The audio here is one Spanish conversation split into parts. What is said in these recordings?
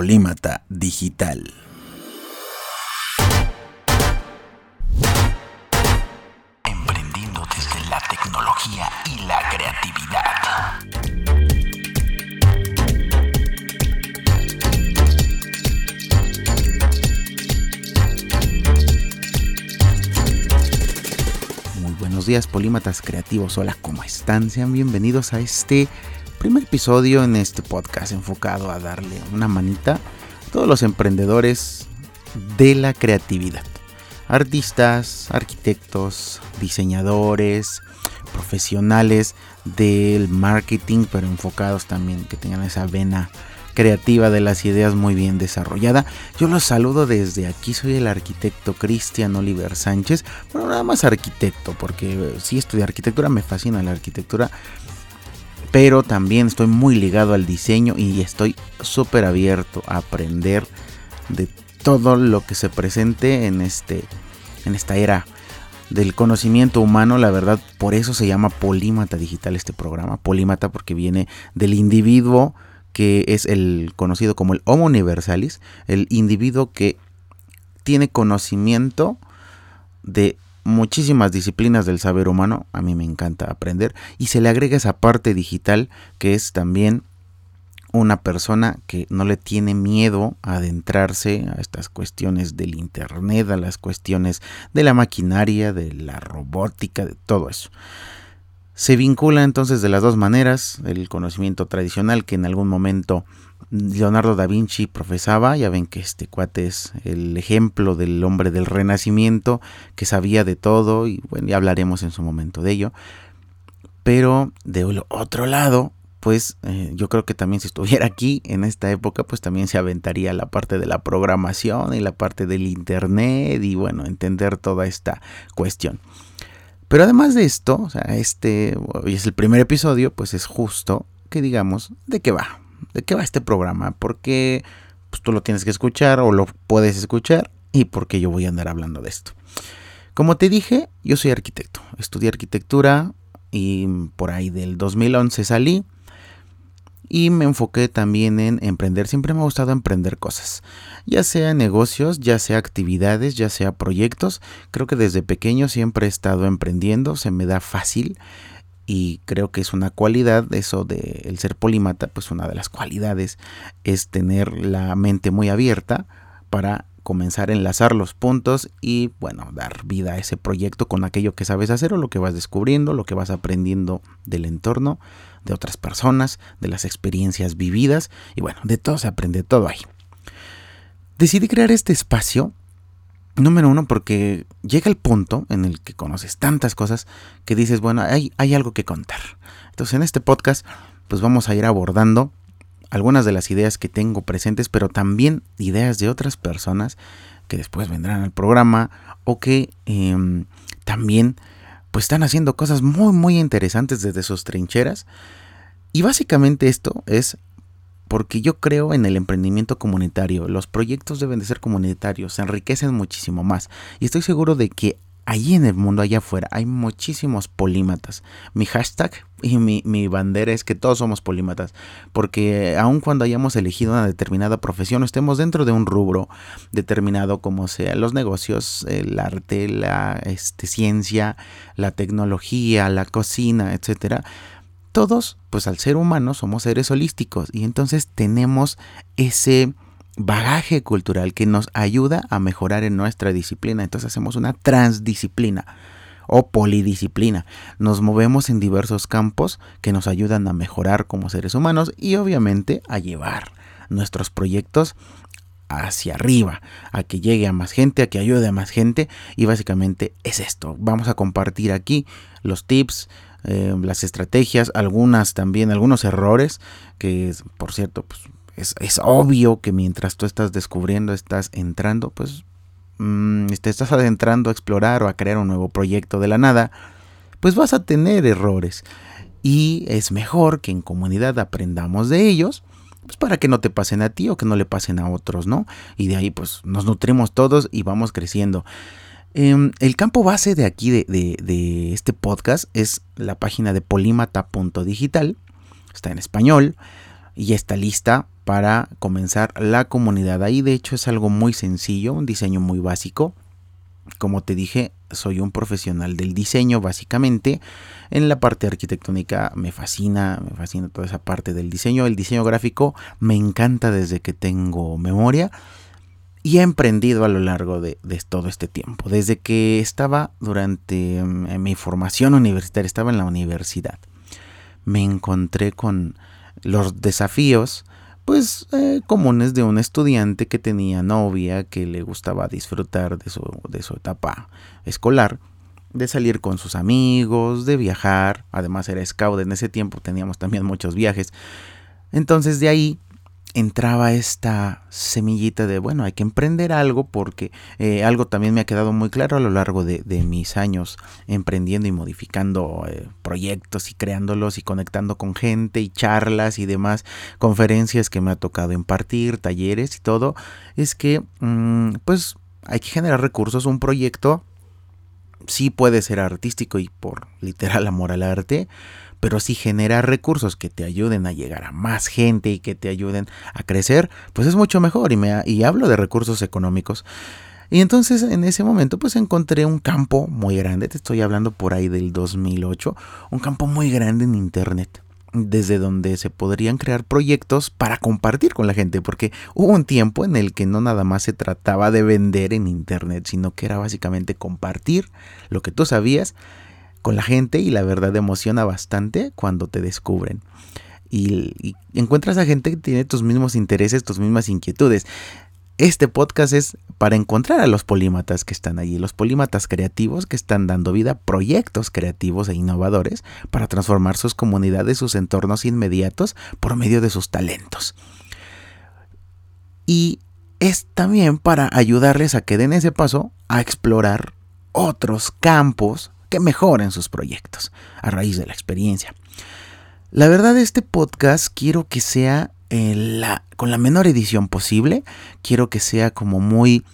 Polímata Digital. Emprendiendo desde la tecnología y la creatividad. Muy buenos días, polímatas creativos. Hola, ¿cómo están? Sean bienvenidos a este primer episodio en este podcast enfocado a darle una manita a todos los emprendedores de la creatividad. Artistas, arquitectos, diseñadores, profesionales del marketing, pero enfocados también, que tengan esa vena creativa de las ideas muy bien desarrollada. Yo los saludo desde aquí, soy el arquitecto Cristian Oliver Sánchez, bueno, nada más arquitecto, porque si estudié arquitectura, me fascina la arquitectura, pero también estoy muy ligado al diseño y estoy súper abierto a aprender de todo lo que se presente en, este, en esta era del conocimiento humano, la verdad, por eso se llama Polímata Digital este programa, Polímata porque viene del individuo que es el conocido como el Homo Universalis, el individuo que tiene conocimiento de muchísimas disciplinas del saber humano, a mí me encanta aprender, y se le agrega esa parte digital que es también una persona que no le tiene miedo a adentrarse a estas cuestiones del Internet, a las cuestiones de la maquinaria, de la robótica, de todo eso. Se vincula entonces de las dos maneras, el conocimiento tradicional que en algún momento Leonardo da Vinci profesaba, ya ven que este cuate es el ejemplo del hombre del renacimiento, que sabía de todo, y bueno, ya hablaremos en su momento de ello. Pero de otro lado, pues eh, yo creo que también si estuviera aquí en esta época, pues también se aventaría la parte de la programación y la parte del internet y bueno, entender toda esta cuestión. Pero además de esto, o sea, este hoy es el primer episodio, pues es justo que digamos de qué va, de qué va este programa, porque pues, tú lo tienes que escuchar o lo puedes escuchar y porque yo voy a andar hablando de esto. Como te dije, yo soy arquitecto, estudié arquitectura y por ahí del 2011 salí y me enfoqué también en emprender. Siempre me ha gustado emprender cosas, ya sea negocios, ya sea actividades, ya sea proyectos. Creo que desde pequeño siempre he estado emprendiendo, se me da fácil y creo que es una cualidad eso de el ser polímata, pues una de las cualidades es tener la mente muy abierta para comenzar a enlazar los puntos y bueno, dar vida a ese proyecto con aquello que sabes hacer o lo que vas descubriendo, lo que vas aprendiendo del entorno de otras personas, de las experiencias vividas y bueno, de todo se aprende todo ahí. Decidí crear este espacio, número uno, porque llega el punto en el que conoces tantas cosas que dices, bueno, hay, hay algo que contar. Entonces en este podcast pues vamos a ir abordando algunas de las ideas que tengo presentes, pero también ideas de otras personas que después vendrán al programa o que eh, también pues están haciendo cosas muy muy interesantes desde sus trincheras. Y básicamente esto es porque yo creo en el emprendimiento comunitario. Los proyectos deben de ser comunitarios, se enriquecen muchísimo más. Y estoy seguro de que allí en el mundo, allá afuera, hay muchísimos polímatas. Mi hashtag y mi, bandera es que todos somos polímatas, porque aun cuando hayamos elegido una determinada profesión, estemos dentro de un rubro determinado, como sea los negocios, el arte, la este, ciencia, la tecnología, la cocina, etcétera. Todos, pues al ser humano, somos seres holísticos y entonces tenemos ese bagaje cultural que nos ayuda a mejorar en nuestra disciplina. Entonces hacemos una transdisciplina o polidisciplina. Nos movemos en diversos campos que nos ayudan a mejorar como seres humanos y obviamente a llevar nuestros proyectos hacia arriba, a que llegue a más gente, a que ayude a más gente y básicamente es esto. Vamos a compartir aquí los tips, eh, las estrategias, algunas también, algunos errores que por cierto pues es, obvio que mientras tú estás descubriendo, estás entrando, pues mmm, te estás adentrando a explorar o a crear un nuevo proyecto de la nada, pues vas a tener errores. Y es mejor que en comunidad aprendamos de ellos, pues para que no te pasen a ti o que no le pasen a otros, ¿no? Y de ahí pues nos nutrimos todos y vamos creciendo. Eh, el campo base de aquí, de este podcast, es la página de polímata.digital. Está en español y está lista para comenzar la comunidad. Ahí de hecho es algo muy sencillo, un diseño muy básico. Como te dije, soy un profesional del diseño básicamente. En la parte arquitectónica me fascina, me fascina toda esa parte del diseño. El diseño gráfico me encanta desde que tengo memoria y he emprendido a lo largo de, todo este tiempo. Desde que estaba durante mm, mi formación universitaria, estaba en la universidad, me encontré con los desafíos pues eh, comunes de un estudiante que tenía novia, que le gustaba disfrutar de su, de su etapa escolar, de salir con sus amigos, de viajar, además era scout en ese tiempo, teníamos también muchos viajes. Entonces de ahí entraba esta semillita de, bueno, hay que emprender algo porque eh, algo también me ha quedado muy claro a lo largo de, mis años emprendiendo y modificando eh, proyectos y creándolos y conectando con gente y charlas y demás conferencias que me ha tocado impartir, talleres y todo, es que mm, pues hay que generar recursos, un proyecto sí puede ser artístico y por literal amor al arte, pero si genera recursos que te ayuden a llegar a más gente y que te ayuden a crecer, pues es mucho mejor. Y, me, y hablo de recursos económicos. Y entonces en ese momento pues encontré un campo muy grande, te estoy hablando por ahí del 2008, un campo muy grande en Internet desde donde se podrían crear proyectos para compartir con la gente, porque hubo un tiempo en el que no nada más se trataba de vender en Internet, sino que era básicamente compartir lo que tú sabías con la gente y la verdad emociona bastante cuando te descubren. Y, encuentras a gente que tiene tus mismos intereses, tus mismas inquietudes. Este podcast es para encontrar a los polímatas que están allí, los polímatas creativos que están dando vida a proyectos creativos e innovadores para transformar sus comunidades, sus entornos inmediatos por medio de sus talentos. Y es también para ayudarles a que den ese paso a explorar otros campos que mejoren sus proyectos a raíz de la experiencia. La verdad, este podcast quiero que sea la, con la menor edición posible. Quiero que sea como muy,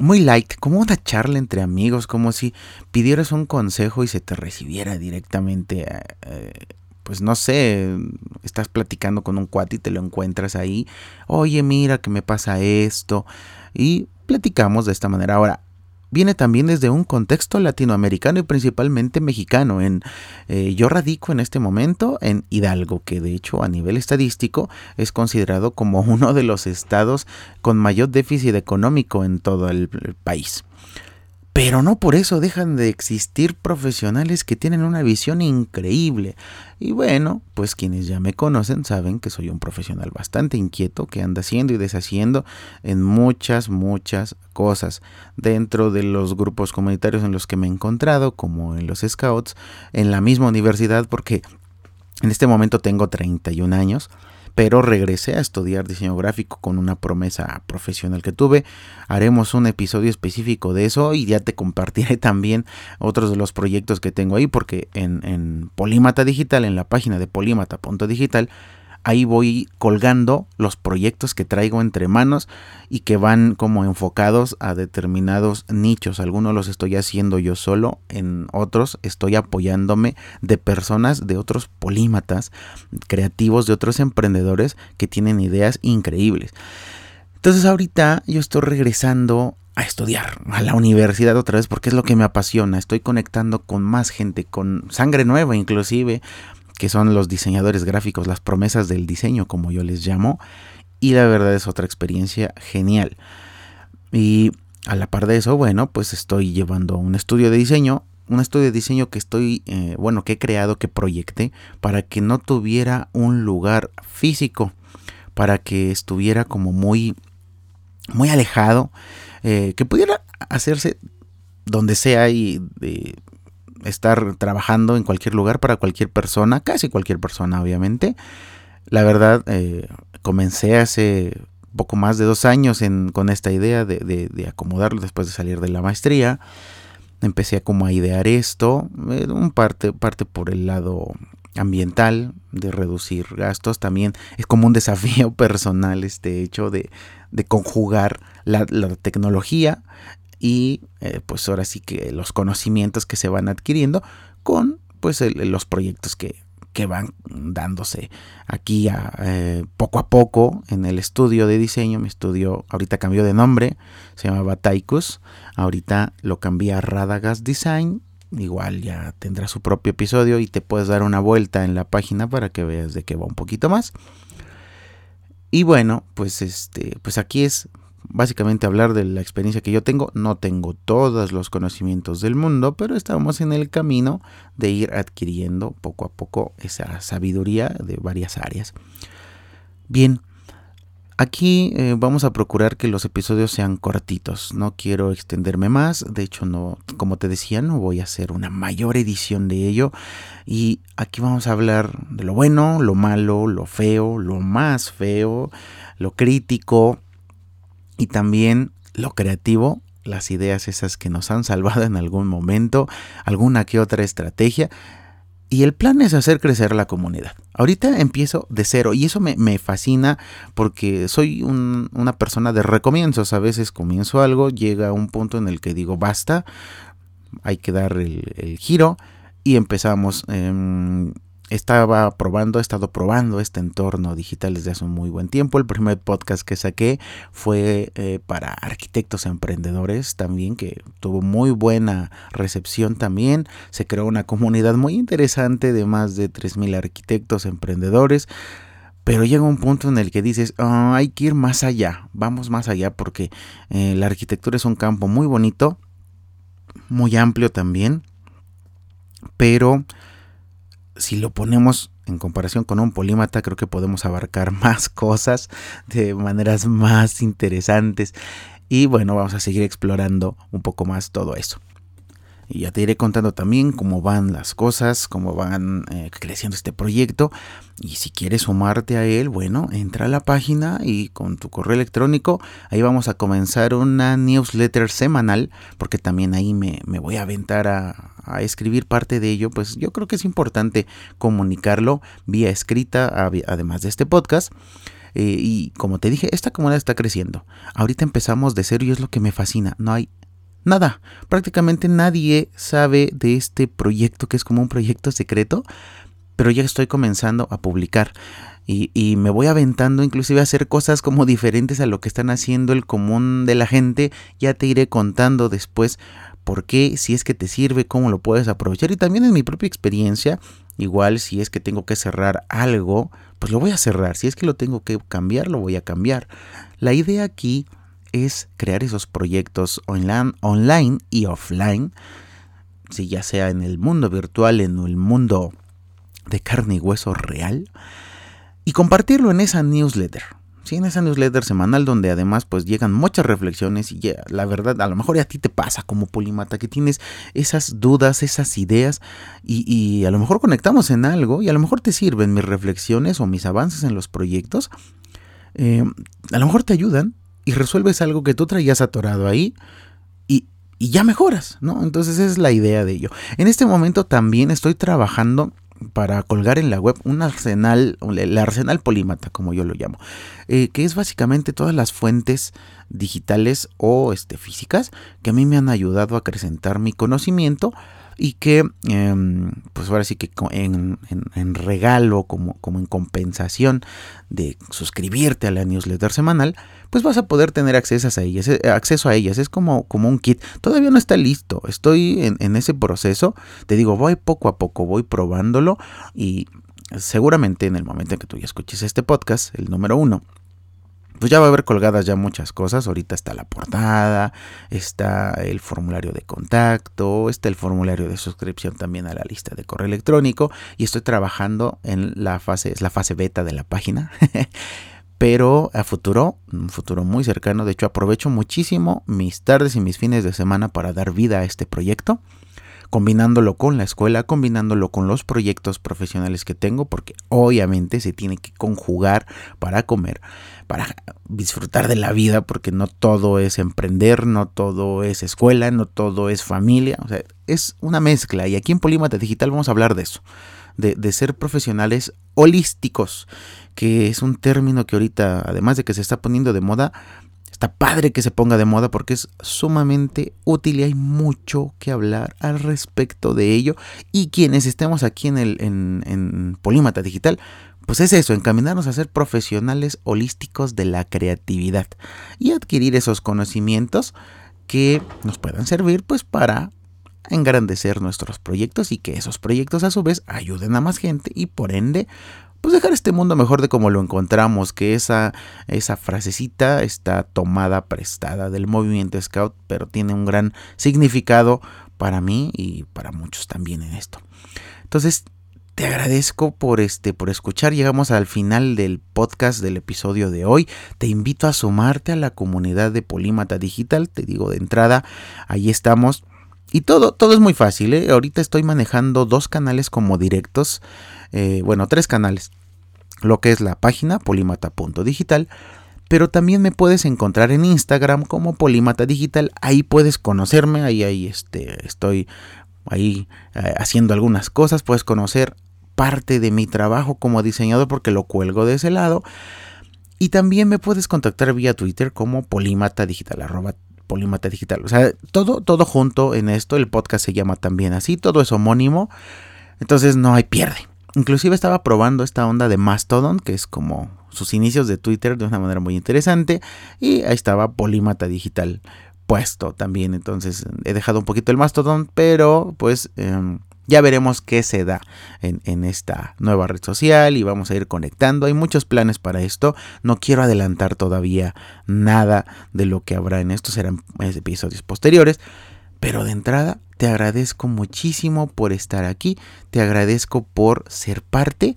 muy light, como una charla entre amigos, como si pidieras un consejo y se te recibiera directamente. Eh, eh, pues no sé, estás platicando con un cuate y te lo encuentras ahí. Oye, mira que me pasa esto. Y platicamos de esta manera. Ahora, viene también desde un contexto latinoamericano y principalmente mexicano. En, eh, yo radico en este momento en Hidalgo, que de hecho a nivel estadístico es considerado como uno de los estados con mayor déficit económico en todo el país. Pero no por eso dejan de existir profesionales que tienen una visión increíble. Y bueno, pues quienes ya me conocen saben que soy un profesional bastante inquieto que anda haciendo y deshaciendo en muchas, muchas cosas. Dentro de los grupos comunitarios en los que me he encontrado, como en los Scouts, en la misma universidad, porque en este momento tengo 31 años pero regresé a estudiar diseño gráfico con una promesa profesional que tuve. Haremos un episodio específico de eso y ya te compartiré también otros de los proyectos que tengo ahí porque en, en Polímata Digital, en la página de polímata.digital, ahí voy colgando los proyectos que traigo entre manos y que van como enfocados a determinados nichos. Algunos los estoy haciendo yo solo, en otros estoy apoyándome de personas, de otros polímatas creativos, de otros emprendedores que tienen ideas increíbles. Entonces ahorita yo estoy regresando a estudiar a la universidad otra vez porque es lo que me apasiona. Estoy conectando con más gente, con sangre nueva inclusive, que son los diseñadores gráficos, las promesas del diseño, como yo les llamo, y la verdad es otra experiencia genial. Y a la par de eso, bueno, pues estoy llevando un estudio de diseño, un estudio de diseño que estoy, eh, bueno, que he creado, que proyecté, para que no tuviera un lugar físico, para que estuviera como muy, muy alejado, eh, que pudiera hacerse donde sea y de, estar trabajando en cualquier lugar para cualquier persona, casi cualquier persona obviamente. La verdad, eh, comencé hace poco más de dos años con esta idea de, acomodarlo después de salir de la maestría. Empecé a como a idear esto, eh, un parte, parte por el lado ambiental, de reducir gastos. También es como un desafío personal este hecho de, conjugar la, la, tecnología y eh, pues ahora sí que los conocimientos que se van adquiriendo con pues los proyectos que, que van dándose aquí eh, poco a poco en el estudio de diseño. Mi estudio ahorita cambió de nombre, se llamaba Taikus, ahorita lo cambié a Radagast Design. Igual ya tendrá su propio episodio y te puedes dar una vuelta en la página para que veas de qué va un poquito más. Y bueno, pues este, pues aquí es básicamente hablar de la experiencia que yo tengo. No tengo todos los conocimientos del mundo, pero estamos en el camino de ir adquiriendo poco a poco esa sabiduría de varias áreas. Bien, aquí eh, vamos a procurar que los episodios sean cortitos. No quiero extenderme más. De hecho, no, como te decía, no voy a hacer una mayor edición de ello. Y aquí vamos a hablar de lo bueno, lo malo, lo feo, lo más feo, lo crítico y también lo creativo, las ideas esas que nos han salvado en algún momento, alguna que otra estrategia. Y el plan es hacer crecer la comunidad. Ahorita empiezo de cero y eso me, fascina porque soy una persona de recomienzos. A veces comienzo algo, llega un punto en el que digo basta, hay que dar el, giro y empezamos. Em, estaba probando, he estado probando este entorno digital desde hace un muy buen tiempo. El primer podcast que saqué fue eh, para arquitectos emprendedores también, que tuvo muy buena recepción también. Se creó una comunidad muy interesante de más de 3.000 arquitectos emprendedores. Pero llega un punto en el que dices, ah, hay que ir más allá, vamos más allá porque eh, la arquitectura es un campo muy bonito, muy amplio también, pero si lo ponemos en comparación con un polímata, creo que podemos abarcar más cosas de maneras más interesantes. Y bueno, vamos a seguir explorando un poco más todo eso. Y ya te iré contando también cómo van las cosas, cómo van eh, creciendo este proyecto. Y si quieres sumarte a él, bueno, entra a la página y con tu correo electrónico, ahí vamos a comenzar una newsletter semanal, porque también ahí me, voy a aventar a, escribir parte de ello. Pues yo creo que es importante comunicarlo vía escrita, además de este podcast. Eh, y como te dije, esta comunidad está creciendo. Ahorita empezamos de cero y es lo que me fascina. No hay Nada, prácticamente nadie sabe de este proyecto que es como un proyecto secreto, pero ya estoy comenzando a publicar. Y, me voy aventando inclusive a hacer cosas como diferentes a lo que están haciendo el común de la gente. Ya te iré contando después por qué, si es que te sirve, cómo lo puedes aprovechar. Y también en mi propia experiencia, igual si es que tengo que cerrar algo, pues lo voy a cerrar. Si es que lo tengo que cambiar, lo voy a cambiar. La idea aquí es crear esos proyectos online, online y offline, si ya sea en el mundo virtual, en el mundo de carne y hueso real, y compartirlo en esa newsletter. Sí, en esa newsletter semanal donde además pues llegan muchas reflexiones y la verdad a lo mejor a ti te pasa como polimata que tienes esas dudas, esas ideas y, a lo mejor conectamos en algo y a lo mejor te sirven mis reflexiones o mis avances en los proyectos. Eh, a lo mejor te ayudan y resuelves algo que tú traías atorado ahí y, ya mejoras, ¿no? Entonces esa es la idea de ello. En este momento también estoy trabajando para colgar en la web un arsenal, el arsenal polímata, como yo lo llamo, eh, que es básicamente todas las fuentes digitales o este, físicas que a mí me han ayudado a acrecentar mi conocimiento y que em, pues ahora sí que en, regalo como, como en compensación de suscribirte a la newsletter semanal pues vas a poder tener acceso a ellas, acceso a ellas. Es como, como un kit. Todavía no está listo. Estoy en, en ese proceso. Te digo, voy poco a poco, voy probándolo y seguramente en el momento en que tú ya escuches este podcast, el número uno, pues ya va a haber colgadas ya muchas cosas. Ahorita está la portada, está el formulario de contacto, está el formulario de suscripción también a la lista de correo electrónico y estoy trabajando en la fase, es la fase beta de la página. Pero a futuro, un futuro muy cercano, de hecho aprovecho muchísimo mis tardes y mis fines de semana para dar vida a este proyecto combinándolo con la escuela, combinándolo con los proyectos profesionales que tengo, porque obviamente se tiene que conjugar para comer, para disfrutar de la vida, porque no todo es emprender, no todo es escuela, no todo es familia, o sea, es una mezcla. Y aquí en Polímata Digital vamos a hablar de eso, de, de ser profesionales holísticos, que es un término que ahorita, además de que se está poniendo de moda, está padre que se ponga de moda porque es sumamente útil y hay mucho que hablar al respecto de ello. Y quienes estemos aquí en, el, en, Polímata Digital, pues es eso, encaminarnos a ser profesionales holísticos de la creatividad y adquirir esos conocimientos que nos puedan servir pues para engrandecer nuestros proyectos y que esos proyectos a su vez ayuden a más gente y por ende pues dejar este mundo mejor de como lo encontramos, que esa, esa frasecita está tomada, prestada del movimiento Scout, pero tiene un gran significado para mí y para muchos también en esto. Entonces, te agradezco por este por escuchar. Llegamos al final del podcast del episodio de hoy. Te invito a sumarte a la comunidad de Polímata Digital. Te digo de entrada, ahí estamos. Y todo, todo es muy fácil. ¿eh? Ahorita estoy manejando dos canales como directos. Eh, bueno, tres canales. Lo que es la página polimata.digital. Pero también me puedes encontrar en Instagram como Polimata Digital. Ahí puedes conocerme. Ahí, ahí este, estoy ahí eh, haciendo algunas cosas. Puedes conocer parte de mi trabajo como diseñador porque lo cuelgo de ese lado. Y también me puedes contactar vía Twitter como Polimata Digital, Polimata Digital. O sea, todo, todo junto en esto. El podcast se llama también así. Todo es homónimo. Entonces no hay pierde. Inclusive estaba probando esta onda de Mastodon, que es como sus inicios de Twitter de una manera muy interesante. Y ahí estaba Polímata Digital puesto también. Entonces he dejado un poquito el Mastodon, pero pues em, ya veremos qué se da en, en, esta nueva red social y vamos a ir conectando. Hay muchos planes para esto. No quiero adelantar todavía nada de lo que habrá en estos. Serán episodios posteriores. Pero de entrada, te agradezco muchísimo por estar aquí, te agradezco por ser parte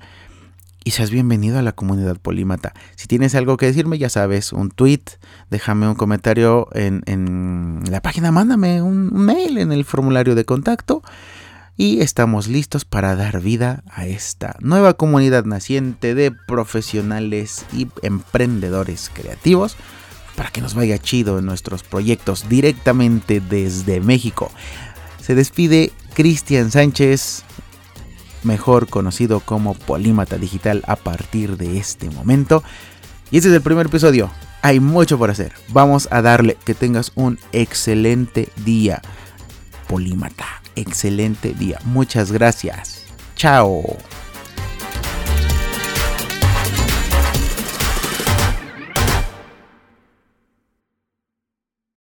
y seas bienvenido a la comunidad polímata. Si tienes algo que decirme, ya sabes, un tweet, déjame un comentario en, la página, mándame un mail en el formulario de contacto y estamos listos para dar vida a esta nueva comunidad naciente de profesionales y emprendedores creativos para que nos vaya chido en nuestros proyectos directamente desde México. Se despide Cristian Sánchez, mejor conocido como Polímata Digital a partir de este momento. Y este es el primer episodio. Hay mucho por hacer. Vamos a darle que tengas un excelente día. Polímata, excelente día. Muchas gracias. Chao.